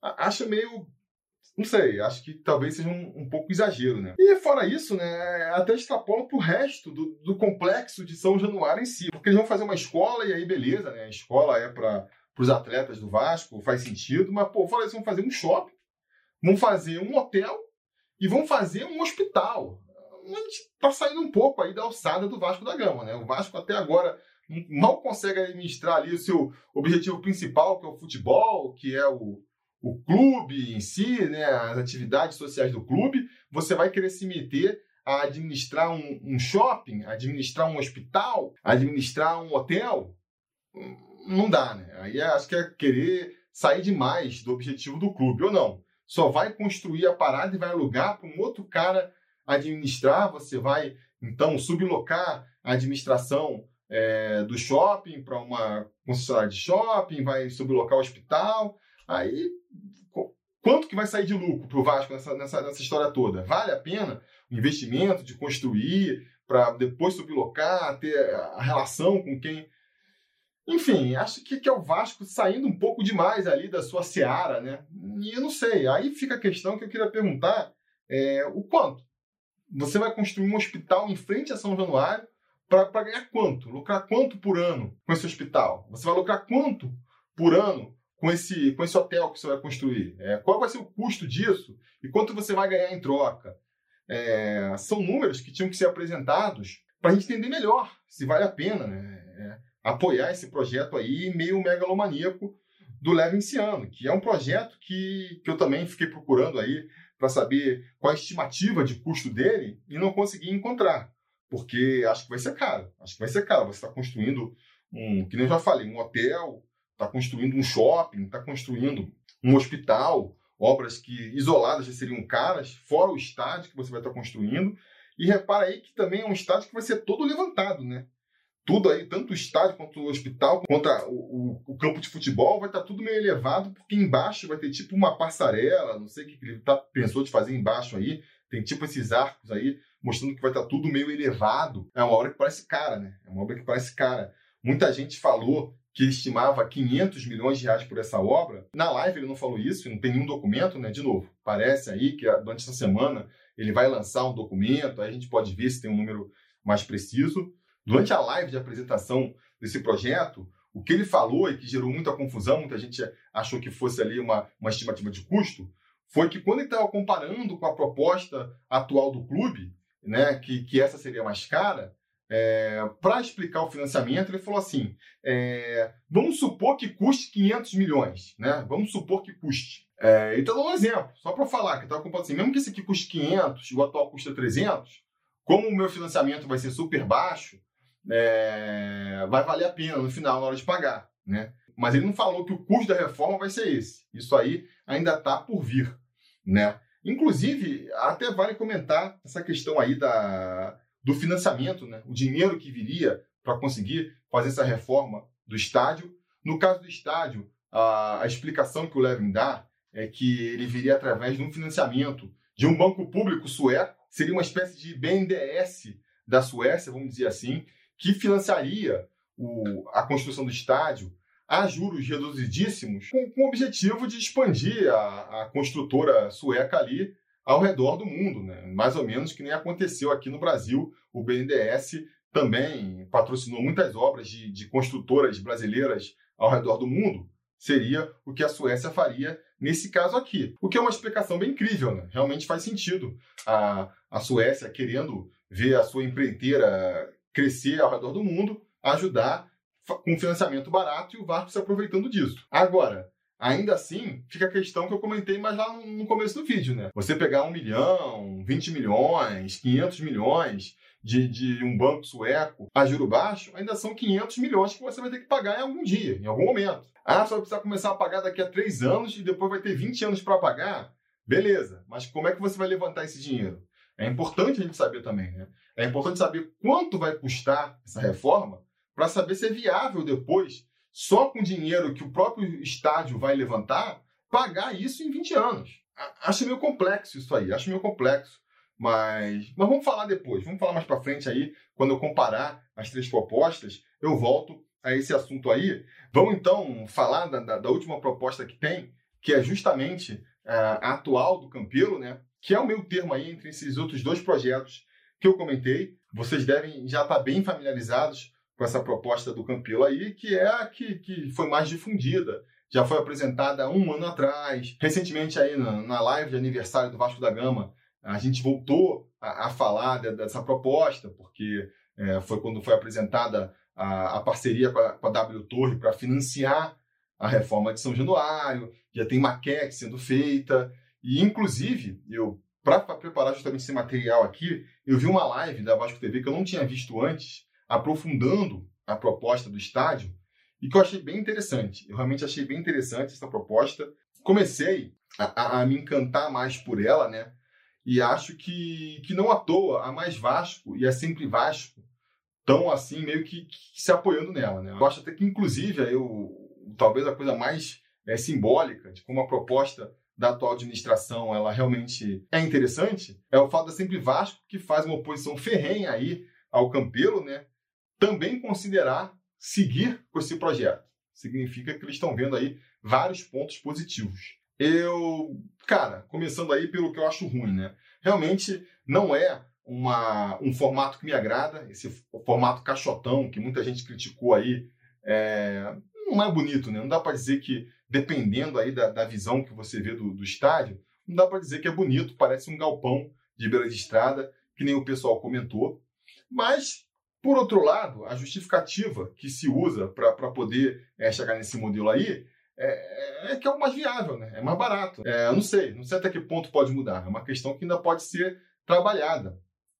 Acho meio não sei, acho que talvez seja um, um, pouco exagero, né? E fora isso, né, até extrapola pro resto do, do, complexo de São Januário em si. Porque eles vão fazer uma escola e aí beleza, né? A escola é para os atletas do Vasco, faz sentido, mas, pô, fora isso, vão fazer um shopping, vão fazer um hotel e vão fazer um hospital. A gente tá saindo um pouco aí da alçada do Vasco da Gama, né? O Vasco até agora mal consegue administrar ali o seu objetivo principal, que é o futebol, que é o, o clube em si, né, as atividades sociais do clube, você vai querer se meter a administrar um, um shopping, administrar um hospital, administrar um hotel? Não dá, né? Aí acho que é querer sair demais do objetivo do clube, ou não. Só vai construir a parada e vai alugar para um outro cara administrar, você vai então sublocar a administração é, do shopping para uma concessionária de shopping, vai sublocar o hospital, Aí, quanto que vai sair de lucro para o Vasco nessa, nessa, nessa história toda? Vale a pena o investimento de construir para depois sublocar, ter a relação com quem. Enfim, acho que, que é o Vasco saindo um pouco demais ali da sua seara, né? E eu não sei. Aí fica a questão que eu queria perguntar: é, o quanto? Você vai construir um hospital em frente a São Januário para ganhar quanto? Lucrar quanto por ano com esse hospital? Você vai lucrar quanto por ano com esse, com esse hotel que você vai construir? É, qual vai ser o custo disso e quanto você vai ganhar em troca? É, são números que tinham que ser apresentados para a gente entender melhor se vale a pena né, é, apoiar esse projeto aí meio megalomaníaco do Levinciano, que é um projeto que, que eu também fiquei procurando aí para saber qual a estimativa de custo dele e não consegui encontrar, porque acho que vai ser caro. Acho que vai ser caro. Você está construindo um, que nem eu já falei, um hotel está construindo um shopping, está construindo um hospital, obras que isoladas já seriam caras, fora o estádio que você vai estar tá construindo. E repara aí que também é um estádio que vai ser todo levantado, né? Tudo aí, tanto o estádio quanto o hospital, quanto o, o, campo de futebol, vai estar tá tudo meio elevado, porque embaixo vai ter tipo uma passarela, não sei o que ele tá, pensou de fazer embaixo aí, tem tipo esses arcos aí, mostrando que vai estar tá tudo meio elevado. É uma obra que parece cara, né? É uma obra que parece cara. Muita gente falou que estimava 500 milhões de reais por essa obra. Na live ele não falou isso, não tem nenhum documento, né? De novo, parece aí que durante essa semana ele vai lançar um documento, aí a gente pode ver se tem um número mais preciso. Durante a live de apresentação desse projeto, o que ele falou e que gerou muita confusão, muita gente achou que fosse ali uma, uma estimativa de custo, foi que quando ele estava comparando com a proposta atual do clube, né, que, que essa seria mais cara, é, para explicar o financiamento, ele falou assim: é, vamos supor que custe 500 milhões, né? Vamos supor que custe. É, então, dá um exemplo, só para falar, que estava comprando assim: mesmo que esse aqui custe 500 e o atual custa 300, como o meu financiamento vai ser super baixo, é, vai valer a pena no final, na hora de pagar, né? Mas ele não falou que o custo da reforma vai ser esse. Isso aí ainda está por vir, né? Inclusive, até vale comentar essa questão aí da, do financiamento, né? o dinheiro que viria para conseguir fazer essa reforma do estádio. No caso do estádio, a, a explicação que o Levin dá é que ele viria através de um financiamento de um banco público sueco, seria uma espécie de BNDES da Suécia, vamos dizer assim, que financiaria o, a construção do estádio a juros reduzidíssimos, com, com o objetivo de expandir a, a construtora sueca ali ao redor do mundo, né? mais ou menos que nem aconteceu aqui no Brasil. O BNDES também patrocinou muitas obras de, de construtoras brasileiras ao redor do mundo. Seria o que a Suécia faria nesse caso aqui. O que é uma explicação bem incrível, né? realmente faz sentido. A, a Suécia querendo ver a sua empreiteira crescer ao redor do mundo, ajudar com financiamento barato e o Vasco se aproveitando disso. Agora, Ainda assim, fica a questão que eu comentei mais lá no começo do vídeo, né? Você pegar um milhão, 20 milhões, 500 milhões de, de um banco sueco a juro baixo, ainda são 500 milhões que você vai ter que pagar em algum dia, em algum momento. Ah, você vai precisar começar a pagar daqui a três anos e depois vai ter 20 anos para pagar? Beleza, mas como é que você vai levantar esse dinheiro? É importante a gente saber também, né? É importante saber quanto vai custar essa reforma para saber se é viável depois, só com dinheiro que o próprio estádio vai levantar, pagar isso em 20 anos. Acho meio complexo isso aí, acho meio complexo. Mas, mas vamos falar depois, vamos falar mais para frente aí, quando eu comparar as três propostas, eu volto a esse assunto aí. Vamos então falar da, da, da última proposta que tem, que é justamente uh, a atual do Campelo, né? que é o meio termo aí entre esses outros dois projetos que eu comentei. Vocês devem já estar bem familiarizados com essa proposta do Campelo aí, que é a que, que foi mais difundida. Já foi apresentada um ano atrás. Recentemente aí na, na live de aniversário do Vasco da Gama, a gente voltou a, a falar de, dessa proposta, porque é, foi quando foi apresentada a, a parceria com a, com a W Torre para financiar a reforma de São Januário, já tem maquete sendo feita, e inclusive, eu para preparar justamente esse material aqui, eu vi uma live da Vasco TV que eu não tinha visto antes, aprofundando a proposta do estádio, e que eu achei bem interessante. Eu realmente achei bem interessante essa proposta. Comecei a, a, a me encantar mais por ela, né? E acho que, que não à toa a mais Vasco e a sempre Vasco estão assim meio que, que, se apoiando nela. Né? Eu acho até que, inclusive, eu, talvez a coisa mais é, simbólica de como a proposta da atual administração ela realmente é interessante é o fato da sempre Vasco, que faz uma oposição ferrenha aí ao Campelo, né? também considerar seguir com esse projeto. Significa que eles estão vendo aí vários pontos positivos. Eu, cara, começando aí pelo que eu acho ruim, né? Realmente não é uma, um formato que me agrada, esse formato caixotão que muita gente criticou aí, é, não é bonito, né? Não dá para dizer que, dependendo aí da, da, visão que você vê do, do estádio, não dá para dizer que é bonito, parece um galpão de beira de estrada, que nem o pessoal comentou. Mas, por outro lado, a justificativa que se usa para poder é, chegar nesse modelo aí é, é, que é o mais viável, né? É mais barato. É, eu não sei, não sei até que ponto pode mudar. É uma questão que ainda pode ser trabalhada.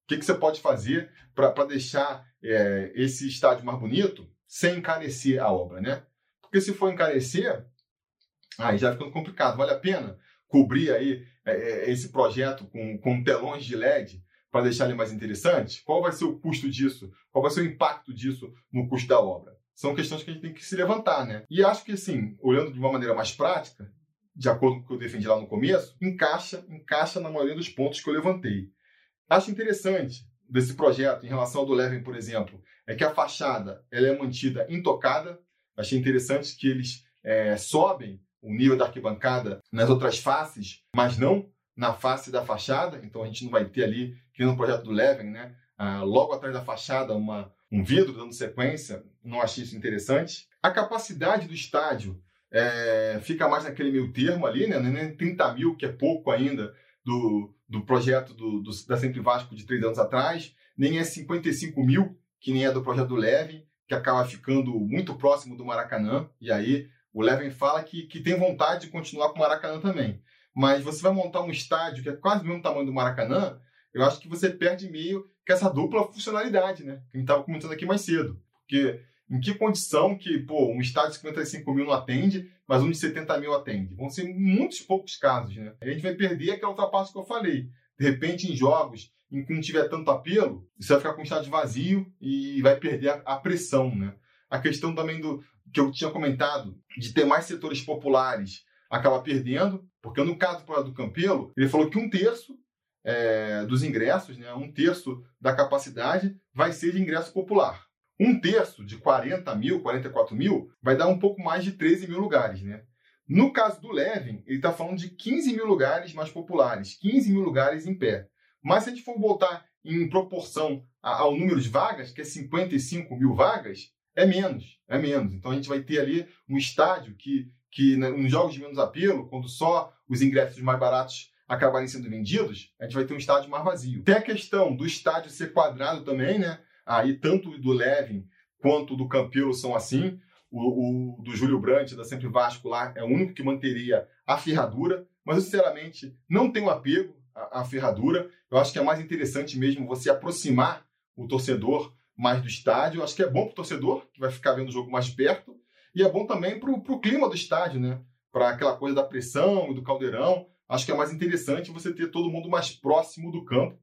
O que, que você pode fazer para deixar é, esse estádio mais bonito sem encarecer a obra, né? Porque se for encarecer, aí já fica complicado. Vale a pena cobrir aí é, é, esse projeto com, com telões de LED para deixar ele mais interessante? Qual vai ser o custo disso? Qual vai ser o impacto disso no custo da obra? são questões que a gente tem que se levantar, né? E acho que, assim, olhando de uma maneira mais prática, de acordo com o que eu defendi lá no começo, encaixa, encaixa na maioria dos pontos que eu levantei. Acho interessante desse projeto, em relação ao do Leven, por exemplo, é que a fachada ela é mantida intocada. Achei interessante que eles é, sobem o nível da arquibancada nas outras faces, mas não na face da fachada. Então a gente não vai ter ali, que no projeto do Leven, né, ah, logo atrás da fachada, uma, um vidro dando sequência, não achei isso interessante. A capacidade do estádio é, fica mais naquele meio termo ali, né? Nem 30 mil, que é pouco ainda, do, do projeto do, do, da Sempre Vasco de três anos atrás, nem é 55 mil, que nem é do projeto do Levin, que acaba ficando muito próximo do Maracanã. E aí o Levin fala que, que tem vontade de continuar com o Maracanã também. Mas você vai montar um estádio que é quase o mesmo tamanho do Maracanã, eu acho que você perde meio que essa dupla funcionalidade, né? Que a gente estava comentando aqui mais cedo. Porque em que condição que, pô, um estádio de 55 mil não atende, mas um de 70 mil atende? Vão ser muitos poucos casos, né? A gente vai perder aquela outra parte que eu falei. De repente, em jogos em que não tiver tanto apelo, você vai ficar com o estádio vazio e vai perder a, a pressão, né? A questão também do que eu tinha comentado, de ter mais setores populares, acaba perdendo, porque no caso do Campelo, ele falou que um terço é, dos ingressos, né, um terço da capacidade vai ser de ingresso popular. Um terço de 40 mil, 44 mil, vai dar um pouco mais de 13 mil lugares. Né? No caso do Levin, ele está falando de 15 mil lugares mais populares, 15 mil lugares em pé. Mas se a gente for botar em proporção ao número de vagas, que é 55 mil vagas, é menos, é menos. Então a gente vai ter ali um estádio que, que né, nos jogos de menos apelo, quando só os ingressos mais baratos acabarem sendo vendidos, a gente vai ter um estádio mais vazio. Tem a questão do estádio ser quadrado também, né? Aí tanto do Levin quanto do Campelo são assim. O, o, do Júlio Brandt, da Sempre Vasco lá, é o único que manteria a ferradura, mas eu, sinceramente, não tenho apego à, à ferradura. Eu acho que é mais interessante mesmo você aproximar o torcedor mais do estádio. Acho que é bom para o torcedor, que vai ficar vendo o jogo mais perto, e é bom também para o clima do estádio, né? Para aquela coisa da pressão e do caldeirão. Acho que é mais interessante você ter todo mundo mais próximo do campo.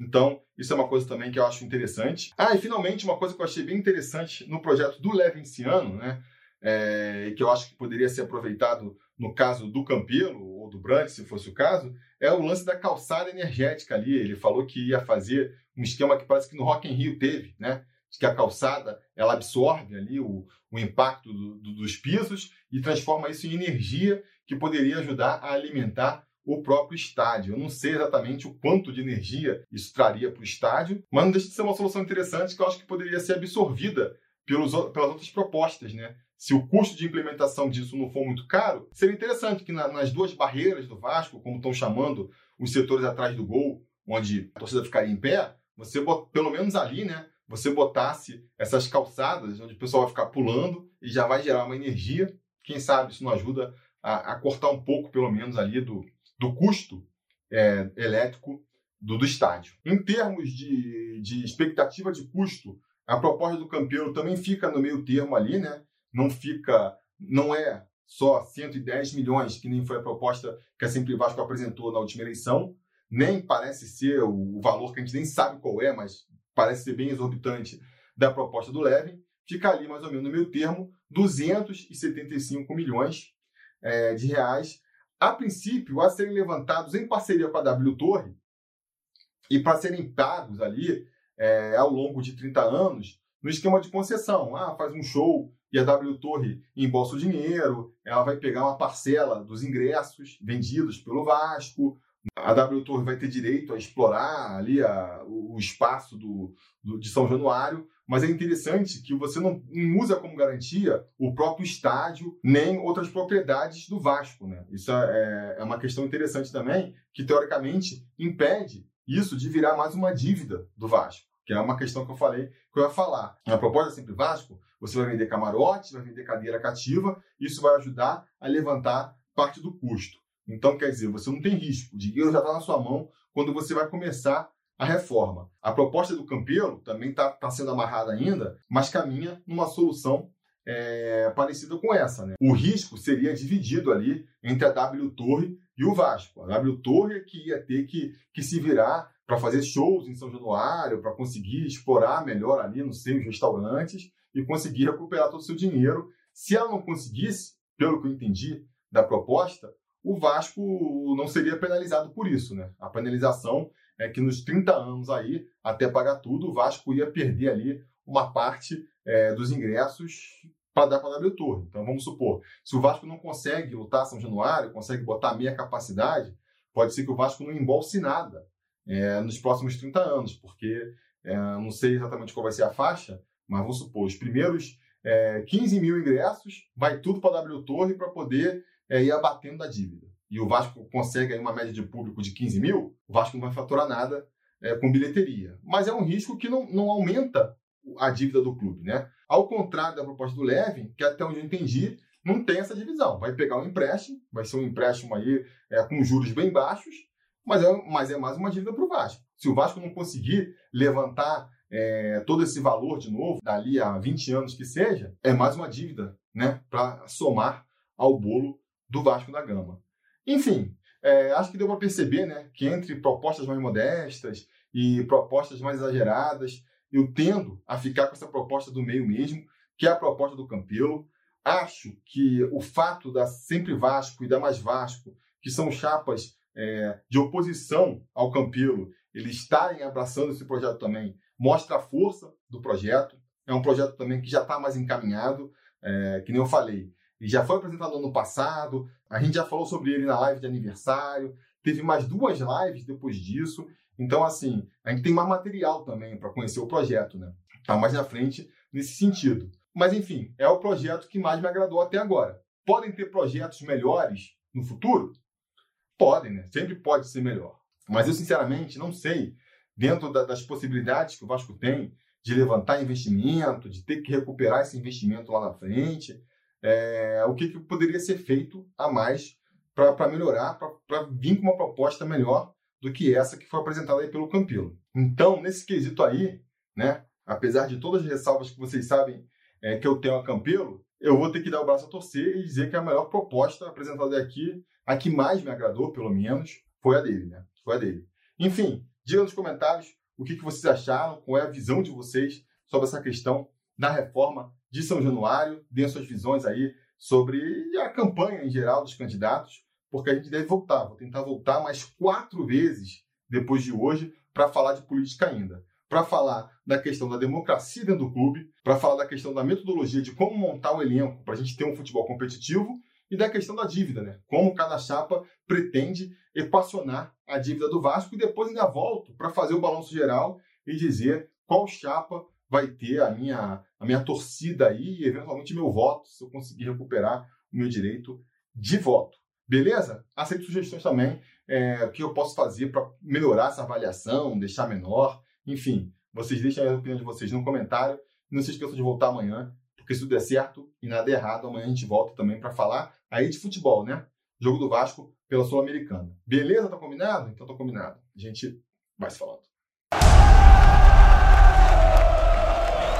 Então, isso é uma coisa também que eu acho interessante. Ah, e finalmente, uma coisa que eu achei bem interessante no projeto do Levenciano, né? É, que eu acho que poderia ser aproveitado no caso do Campelo, ou do Brandt, se fosse o caso, é o lance da calçada energética ali. Ele falou que ia fazer um esquema que parece que no Rock in Rio teve, né? que a calçada ela absorve ali o, o impacto do, do, dos pisos e transforma isso em energia que poderia ajudar a alimentar o próprio estádio. Eu não sei exatamente o quanto de energia isso traria para o estádio, mas não deixa de ser uma solução interessante que eu acho que poderia ser absorvida pelos, pelas outras propostas, né? Se o custo de implementação disso não for muito caro, seria interessante que na, nas duas barreiras do Vasco, como estão chamando os setores atrás do gol, onde a torcida ficaria em pé, você pelo menos ali, né, você botasse essas calçadas onde o pessoal vai ficar pulando e já vai gerar uma energia. Quem sabe isso não ajuda a, a cortar um pouco, pelo menos, ali do, do custo é, elétrico do, do estádio. Em termos de, de expectativa de custo, a proposta do Campeiro também fica no meio termo ali, né? Não fica, não é só 110 milhões, que nem foi a proposta que a Sempre Vasco apresentou na última eleição, nem parece ser o valor que a gente nem sabe qual é, mas parece ser bem exorbitante da proposta do Levin, fica ali mais ou menos no meio termo, 275 milhões é, de reais, a princípio, a serem levantados em parceria com a W Torre e para serem pagos ali é, ao longo de 30 anos no esquema de concessão. Ah, faz um show e a W Torre embolsa o dinheiro, ela vai pegar uma parcela dos ingressos vendidos pelo Vasco, a W Torre vai ter direito a explorar ali a, o, espaço do, do, de São Januário, mas é interessante que você não, não, usa como garantia o próprio estádio nem outras propriedades do Vasco. Né? Isso é, é uma questão interessante também, que teoricamente impede isso de virar mais uma dívida do Vasco, que é uma questão que eu falei que eu ia falar. Na proposta Sempre Vasco, você vai vender camarote, vai vender cadeira cativa, isso vai ajudar a levantar parte do custo. Então, quer dizer, você não tem risco, o dinheiro já está na sua mão quando você vai começar a reforma. A proposta do Campelo também está tá sendo amarrada ainda, mas caminha numa solução é, parecida com essa. Né? O risco seria dividido ali entre a W Torre e o Vasco. A W Torre é que ia ter que, que se virar para fazer shows em São Januário, para conseguir explorar melhor ali nos seus restaurantes e conseguir recuperar todo o seu dinheiro. Se ela não conseguisse, pelo que eu entendi da proposta, o Vasco não seria penalizado por isso, né? A penalização é que nos 30 anos aí, até pagar tudo, o Vasco ia perder ali uma parte é, dos ingressos para dar para a W Torre. Então vamos supor, se o Vasco não consegue lutar São Januário, consegue botar meia capacidade, pode ser que o Vasco não embolse nada é, nos próximos 30 anos, porque é, não sei exatamente qual vai ser a faixa, mas vamos supor, os primeiros é, 15 mil ingressos, vai tudo para a W Torre para poder é, ir abatendo da dívida. E o Vasco consegue aí uma média de público de 15 mil, o Vasco não vai faturar nada é, com bilheteria. Mas é um risco que não, não aumenta a dívida do clube, né? Ao contrário da proposta do Levin, que até onde eu entendi, não tem essa divisão. Vai pegar um empréstimo, vai ser um empréstimo aí é, com juros bem baixos, mas é, mas é mais uma dívida para o Vasco. Se o Vasco não conseguir levantar é, todo esse valor de novo, dali a 20 anos que seja, é mais uma dívida né, para somar ao bolo do Vasco da Gama. Enfim, é, acho que deu para perceber né, que entre propostas mais modestas e propostas mais exageradas, eu tendo a ficar com essa proposta do meio mesmo, que é a proposta do Campelo. Acho que o fato da Sempre Vasco e da Mais Vasco, que são chapas é, de oposição ao Campelo, eles estarem abraçando esse projeto também, mostra a força do projeto. É um projeto também que já está mais encaminhado, é, que nem eu falei. Já foi apresentado no ano passado, a gente já falou sobre ele na live de aniversário, teve mais duas lives depois disso. Então, assim, a gente tem mais material também para conhecer o projeto, né? Tá mais na frente nesse sentido. Mas, enfim, é o projeto que mais me agradou até agora. Podem ter projetos melhores no futuro? Podem, né? Sempre pode ser melhor. Mas eu, sinceramente, não sei, dentro da, das possibilidades que o Vasco tem de levantar investimento, de ter que recuperar esse investimento lá na frente, é, o que, que, poderia ser feito a mais para melhorar, para vir com uma proposta melhor do que essa que foi apresentada aí pelo Campilo. Então, nesse quesito aí, né? Apesar de todas as ressalvas que vocês sabem é, que eu tenho a Campelo, eu vou ter que dar o braço a torcer e dizer que a melhor proposta apresentada aqui, a que mais me agradou, pelo menos, foi a dele, né? Foi a dele. Enfim, diga nos comentários o que, que vocês acharam, qual é a visão de vocês sobre essa questão da reforma de São Januário, deem suas visões aí sobre a campanha em geral dos candidatos, porque a gente deve voltar. Vou tentar voltar mais quatro vezes depois de hoje para falar de política ainda. Para falar da questão da democracia dentro do clube, para falar da questão da metodologia de como montar o elenco para a gente ter um futebol competitivo e da questão da dívida, né? Como cada chapa pretende equacionar a dívida do Vasco e depois ainda volto para fazer o balanço geral e dizer qual chapa vai ter a minha, a minha torcida aí e eventualmente meu voto, se eu conseguir recuperar o meu direito de voto. Beleza? Aceito sugestões também, é, que eu posso fazer para melhorar essa avaliação, deixar menor, enfim. Vocês deixem a opinião de vocês no comentário. Não se esqueçam de voltar amanhã, porque se tudo der certo e nada errado, amanhã a gente volta também para falar aí de futebol, né? Jogo do Vasco pela Sul-Americana. Beleza? Tá combinado? Então tá combinado. A gente vai se falando.